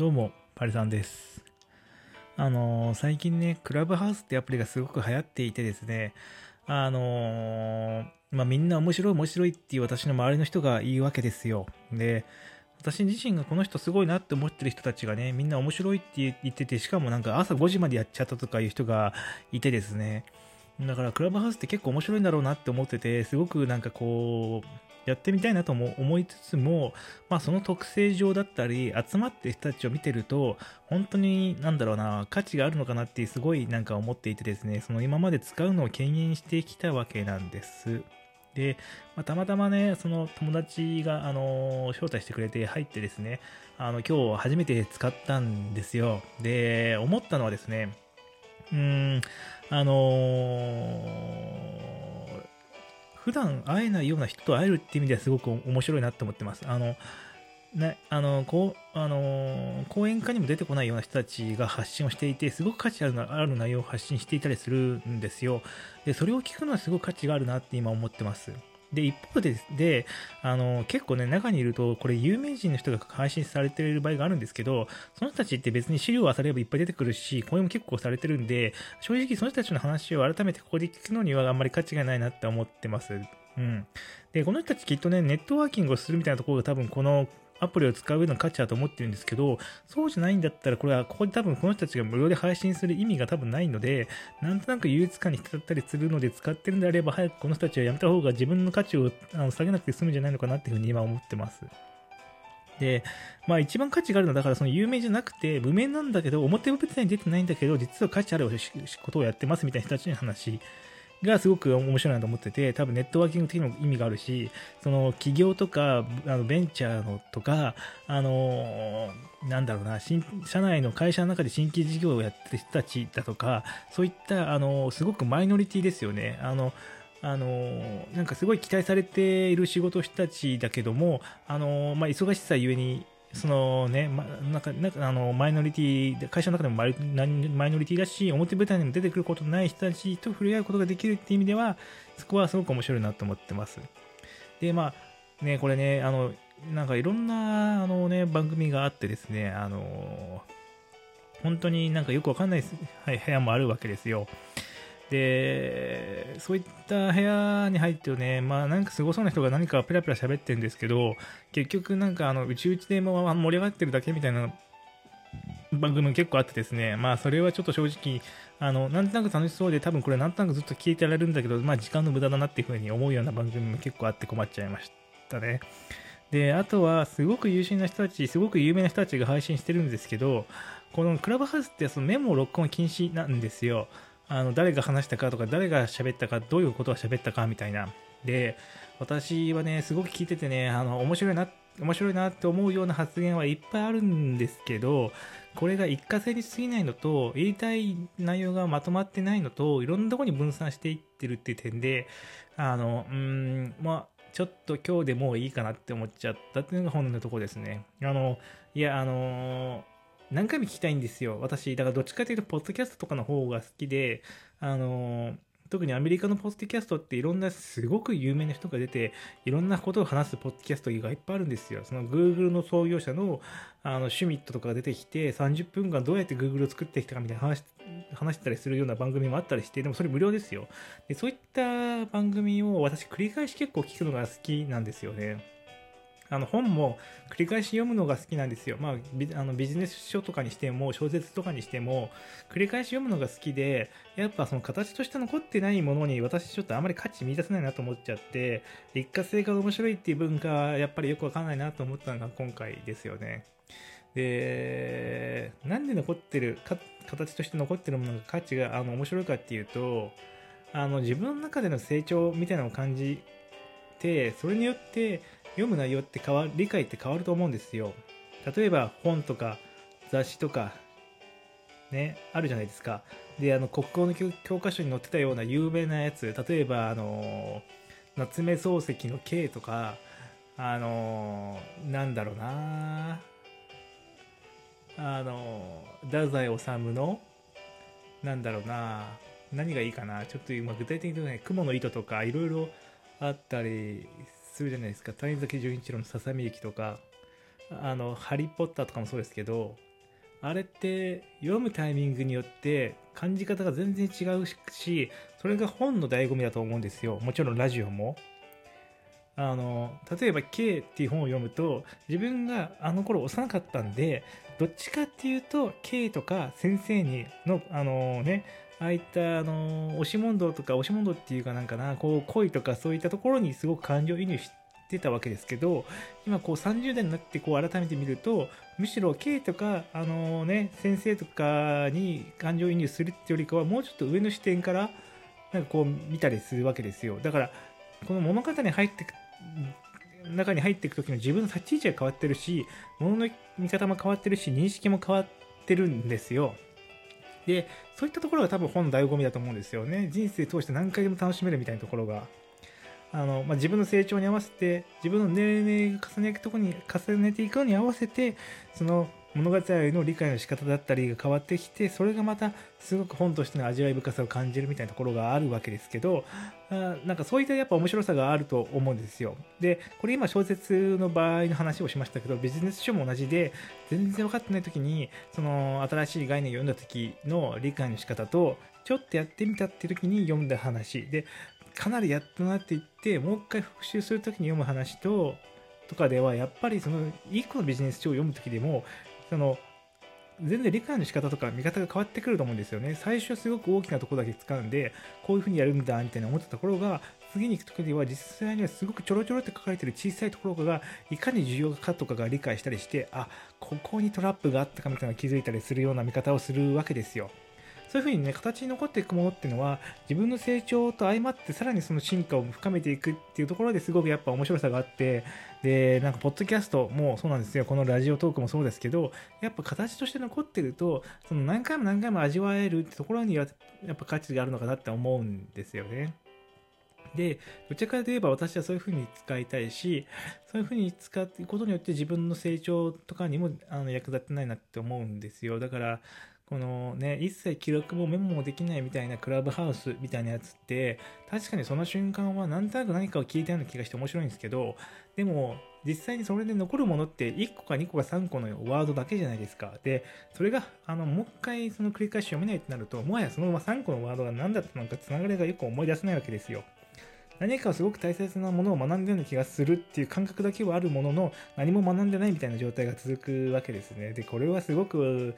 どうも、パリさんです。あのー最近ね、クラブハウスってアプリがすごく流行っていてですね、あのーまあ、みんな面白い面白いっていう私の周りの人が言うわけですよ。で、私自身がこの人すごいなって思ってる人たちがね、みんな面白いって言ってて、しかもなんか朝5時までやっちゃったとかいう人がいてですね、だからクラブハウスって結構面白いんだろうなって思ってて、すごくなんかこう、やってみたいなとも思いつつも、まあその特性上だったり、集まって人たちを見てると、本当になんだろうな、価値があるのかなってすごいなんか思っていてですね、その今まで使うのを敬遠してきたわけなんです。で、まあ、たまたまね、その友達が、あの招待してくれて入ってですね、あの、今日初めて使ったんですよ。で、思ったのはですね、うん、あのー普段会えないような人と会えるって意味ではすごく面白いなって思ってます。あの、ね、あの、こう、あの、講演会にも出てこないような人たちが発信をしていて、すごく価値あるなある内容を発信していたりするんですよ。で、それを聞くのはすごく価値があるなって今思ってます。で、一方で、で、あの、結構ね、中にいると、これ有名人の人が配信されてる場合があるんですけど、その人たちって別に資料を漁ればいっぱい出てくるし、声も結構されてるんで、正直その人たちの話を改めてここで聞くのにはあんまり価値がないなって思ってます。うん。で、この人たちきっとね、ネットワーキングをするみたいなところが多分このアプリを使う上での価値だと思ってるんですけど、そうじゃないんだったら、これはここで多分この人たちが無料で配信する意味が多分ないので、なんとなく優越感に浸ったりするので使ってるんであれば、早くこの人たちはやめた方が自分の価値をあの下げなくて済むんじゃないのかなっていうふうに今思ってます。で、まあ一番価値があるのは、だからその有名じゃなくて、無名なんだけど、表舞台に出てないんだけど、実は価値あることをやってますみたいな人たちの話がすごく面白いなと思ってて、多分ネットワーキング的にも意味があるし、その企業とか、あのベンチャーのとか、あのなんだろうな、新社内の会社の中で新規事業をやってる人たちだとか、そういった、あのすごくマイノリティですよね。あの、あのなんかすごい期待されている仕事をしたちだけども、あのまあ、忙しさゆえに、そのね、ま、なんか、なんかあの、マイノリティ、会社の中でもマイノリティだし、表舞台にも出てくることのない人たちと触れ合うことができるっていう意味では、そこはすごく面白いなと思ってます。で、まあ、ね、これね、あの、なんかいろんな、あのね、番組があってですね、あの、本当になんかよくわかんないはい、部屋もあるわけですよ。で、そういった部屋に入ってね、まあなんかすごそうな人が何かペラペラ喋ってるんですけど、結局なんかあの、うちうちでも盛り上がってるだけみたいな番組結構あってですね、まあそれはちょっと正直、あの、なんとなく楽しそうで多分これなんとなくずっと聞いてられるんだけど、まあ時間の無駄だなっていうふうに思うような番組も結構あって困っちゃいましたね。で、あとはすごく優秀な人たち、すごく有名な人たちが配信してるんですけど、このクラブハウスってそのメモ録音禁止なんですよ。あの誰が話したかとか誰が喋ったかどういうことを喋ったかみたいな。で私はねすごく聞いててねあの面白いな面白いなって思うような発言はいっぱいあるんですけどこれが一過性に過ぎないのと言いたい内容がまとまってないのといろんなとこに分散していってるっていう点であのうーんまあちょっと今日でもういいかなって思っちゃったっていうのが本音のとこですね。あのいやあの何回も聞きたいんですよ。私、だからどっちかというと、ポッドキャストとかの方が好きで、あのー、特にアメリカのポッドキャストっていろんなすごく有名な人が出て、いろんなことを話すポッドキャストがいっぱいあるんですよ。その Google の創業者のあのシュミットとかが出てきて、30分間どうやって Google を作ってきたかみたいな話話したりするような番組もあったりして、でもそれ無料ですよ。でそういった番組を私繰り返し結構聞くのが好きなんですよね。あの本も繰り返し読むのが好きなんですよ。まあ、ビあのビジネス書とかにしても、小説とかにしても、繰り返し読むのが好きで、やっぱその形として残ってないものに私ちょっとあまり価値見出せないなと思っちゃって、一過性が面白いっていう文化はやっぱりよくわかんないなと思ったのが今回ですよね。で、なんで残ってる、か形として残ってるものが価値があの面白いかっていうと、あの自分の中での成長みたいなのを感じて、それによって読む内容って変わ、理解って変わると思うんですよ。例えば本とか雑誌とか、ね、あるじゃないですか。で、あの、国語の教科書に載ってたような有名なやつ、例えば、あの、夏目漱石の K とか、あの、なんだろうなあの、太宰治の、なんだろうな何がいいかなちょっと今具体的にね、雲の糸とかいろいろあったりするじゃないですか。谷崎潤一郎のささみゆきとか、あの、ハリー・ポッターとかもそうですけど、あれって読むタイミングによって感じ方が全然違うし、それが本の醍醐味だと思うんですよ。もちろんラジオも。あの、例えば K っていう本を読むと、自分があの頃幼かったんで、どっちかっていうと、K とか先生にの、あのね、ああいったあの押し問答とか押し問答っていうかなんかなこう恋とかそういったところにすごく感情移入してたわけですけど今こう30代になってこう改めて見るとむしろ K とかあのね先生とかに感情移入するってよりかはもうちょっと上の視点からなんかこう見たりするわけですよ。だからこの物語に入って中に入っていく時の自分の立ち位置が変わってるし物の見方も変わってるし認識も変わってるんですよ。で、そういったところが多分本の醍醐味だと思うんですよね。人生通して何回でも楽しめるみたいなところが。あの、まあ、自分の成長に合わせて、自分の年齢が重ねていくとこに、重ねていくのに合わせて、その物語の理解の仕方だったりが変わってきて、それがまたすごく本としての味わい深さを感じるみたいなところがあるわけですけど、あなんかそういったやっぱ面白さがあると思うんですよ。で、これ今小説の場合の話をしましたけど、ビジネス書も同じで、全然分かってない時に、その新しい概念を読んだ時の理解の仕方と、ちょっとやってみたって時に読んだ話で、かなりやったなって言って、もう一回復習する時に読む話と、とかではやっぱりその1個のビジネス書を読む時でもその全然理解の仕方とか見方が変わってくると思うんですよね。最初はすごく大きなところだけ使うんで、こういう風にやるんだみたいな思ったところが、次に行く時には実際にはすごくちょろちょろって書かれてる小さいところが、いかに重要かとかが理解したりして、あ、ここにトラップがあったかみたいなの気づいたりするような見方をするわけですよ。そういうふうにね、形に残っていくものっていうのは、自分の成長と相まって、さらにその進化を深めていくっていうところですごくやっぱ面白さがあって、で、なんか、ポッドキャストもそうなんですよ。このラジオトークもそうですけど、やっぱ形として残ってると、その何回も何回も味わえるってところには、やっぱ価値があるのかなって思うんですよね。で、どちらかといえば私はそういうふうに使いたいし、そういうふうに使うことによって自分の成長とかにもあの役立ってないなって思うんですよ。だから、このね、一切記録もメモもできないみたいなクラブハウスみたいなやつって、確かにその瞬間はなんとなく何かを聞いたような気がして面白いんですけど、でも、実際にそれで残るものって1個か2個か3個のワードだけじゃないですか。で、それが、あの、もう一回その繰り返し読めないってなると、もはやその3個のワードが何だったのかつながりがよく思い出せないわけですよ。何かすごく大切なものを学んでるような気がするっていう感覚だけはあるものの、何も学んでないみたいな状態が続くわけですね。で、これはすごく、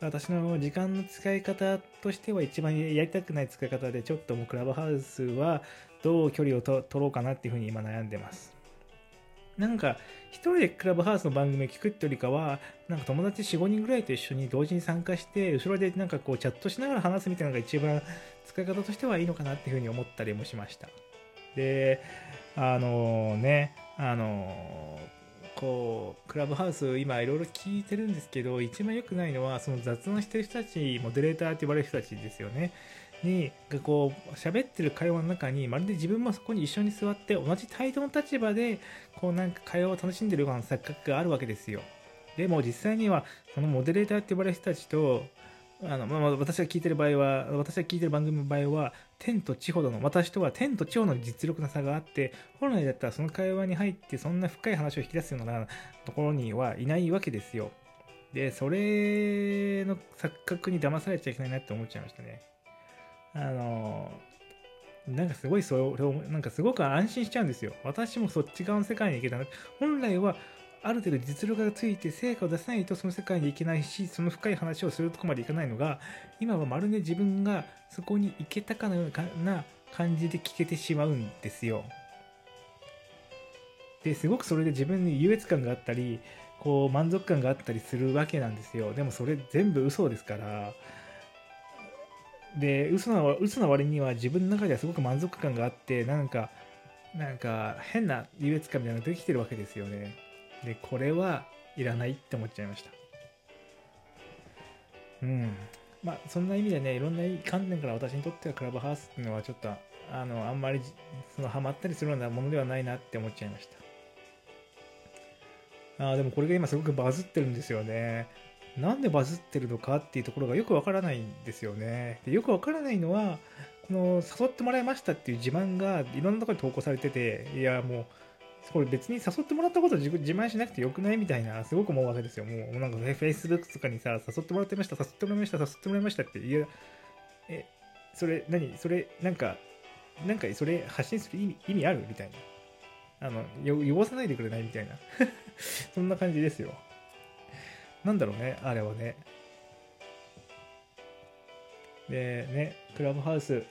私の時間の使い方としては一番やりたくない使い方で、ちょっともうクラブハウスはどう距離を取ろうかなっていうふうに今悩んでます。なんか、一人でクラブハウスの番組を聞くってよりかは、なんか友達4、5人ぐらいと一緒に同時に参加して、後ろでなんかこうチャットしながら話すみたいなのが一番使い方としてはいいのかなっていうふうに思ったりもしました。で、あのー、ね、あのーこうクラブハウス今いろいろ聞いてるんですけど一番良くないのはその雑談してる人たちモデレーターって呼ばれる人たちですよね。にがこう喋ってる会話の中にまるで自分もそこに一緒に座って同じ態度の立場でこうなんか会話を楽しんでるような錯覚があるわけですよ。でも実際にはそのモデレーターって呼ばれる人たちとあの、まあ、私が聞いてる場合は、私が聞いてる番組の場合は、天と地ほどの、私とは天と地ほどの実力の差があって、本来だったらその会話に入ってそんな深い話を引き出すようなところにはいないわけですよ。で、それの錯覚に騙されちゃいけないなって思っちゃいましたね。あの、なんかすごいそれを、なんかすごく安心しちゃうんですよ。私もそっち側の世界に行けたな。本来はある程度実力がついて成果を出さないとその世界に行けないし、その深い話をするとこまでいかないのが、今はまるで自分がそこに行けたかのような感じで聞けてしまうんですよ。で、すごくそれで自分に優越感があったり、こう満足感があったりするわけなんですよ。でもそれ全部嘘ですから。で、嘘な嘘な割には自分の中ではすごく満足感があって、なんか、なんか変な優越感みたいなのができてるわけですよね。で、これはいらないって思っちゃいました。うん。まあ、そんな意味でね、いろんな観点から私にとってはクラブハウスっていうのはちょっと、あの、あんまり、その、ハマったりするようなものではないなって思っちゃいました。あ、でもこれが今すごくバズってるんですよね。なんでバズってるのかっていうところがよくわからないんですよね。でよくわからないのは、この誘ってもらいましたっていう自慢がいろんなところに投稿されてて、いやもう、これ別に誘ってもらったこと自自慢しなくてよくないみたいな、すごく思うわけですよ。もうなんか、ね、Facebook とかにさ、誘ってもらってました、誘ってもらいました、誘ってもらいましたって言う。え、それ、何？それ、なんか、なんかそれ発信する意味意味あるみたいな。あの、よ汚さないでくれないみたいな。そんな感じですよ。なんだろうね、あれはね。で、ね、クラブハウス、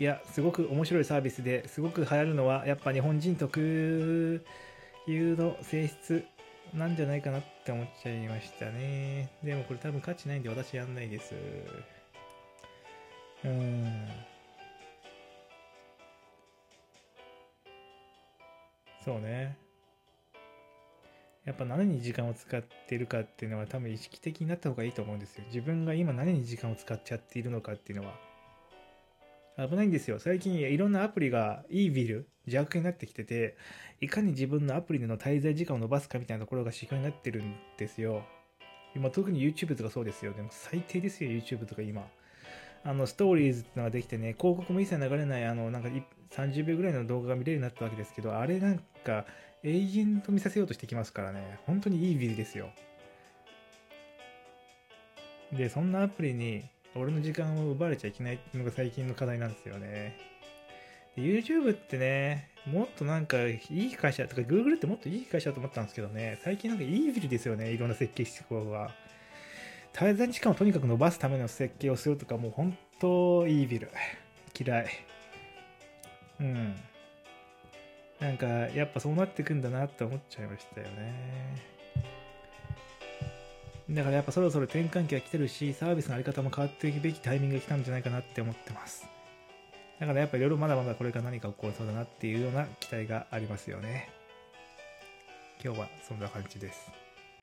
いや、すごく面白いサービスですごく流行るのは、やっぱ日本人特有の性質なんじゃないかなって思っちゃいましたね。でもこれ多分価値ないんで私やんないです。うん。そうね。やっぱ何に時間を使っているかっていうのは多分意識的になった方がいいと思うんですよ。自分が今何に時間を使っちゃっているのかっていうのは。危ないんですよ。最近いろんなアプリがいいビル、邪悪になってきてて、いかに自分のアプリでの滞在時間を伸ばすかみたいなところが指標になってるんですよ。今特に YouTube とかそうですよ。でも最低ですよ、YouTube とか今。あの、ストーリーズってのができてね、広告も一切流れない、あの、なんか30秒ぐらいの動画が見れるようになったわけですけど、あれなんか永遠と見させようとしてきますからね、本当にいいビルですよ。で、そんなアプリに俺の時間を奪われちゃいけないのが最近の課題なんですよね。YouTube ってね、もっとなんかいい会社とか Google ってもっといい会社だと思ったんですけどね、最近なんかいいビルですよね、いろんな設計手法が。滞在時間をとにかく伸ばすための設計をするとか、もう本当いいビル。嫌い。うん。なんか、やっぱそうなってくんだなって思っちゃいましたよね。だからやっぱそろそろ転換期が来てるし、サービスの在り方も変わっていくべきタイミングが来たんじゃないかなって思ってます。だからやっぱいろいろまだまだこれから何か起こりそうだなっていうような期待がありますよね。今日はそんな感じです。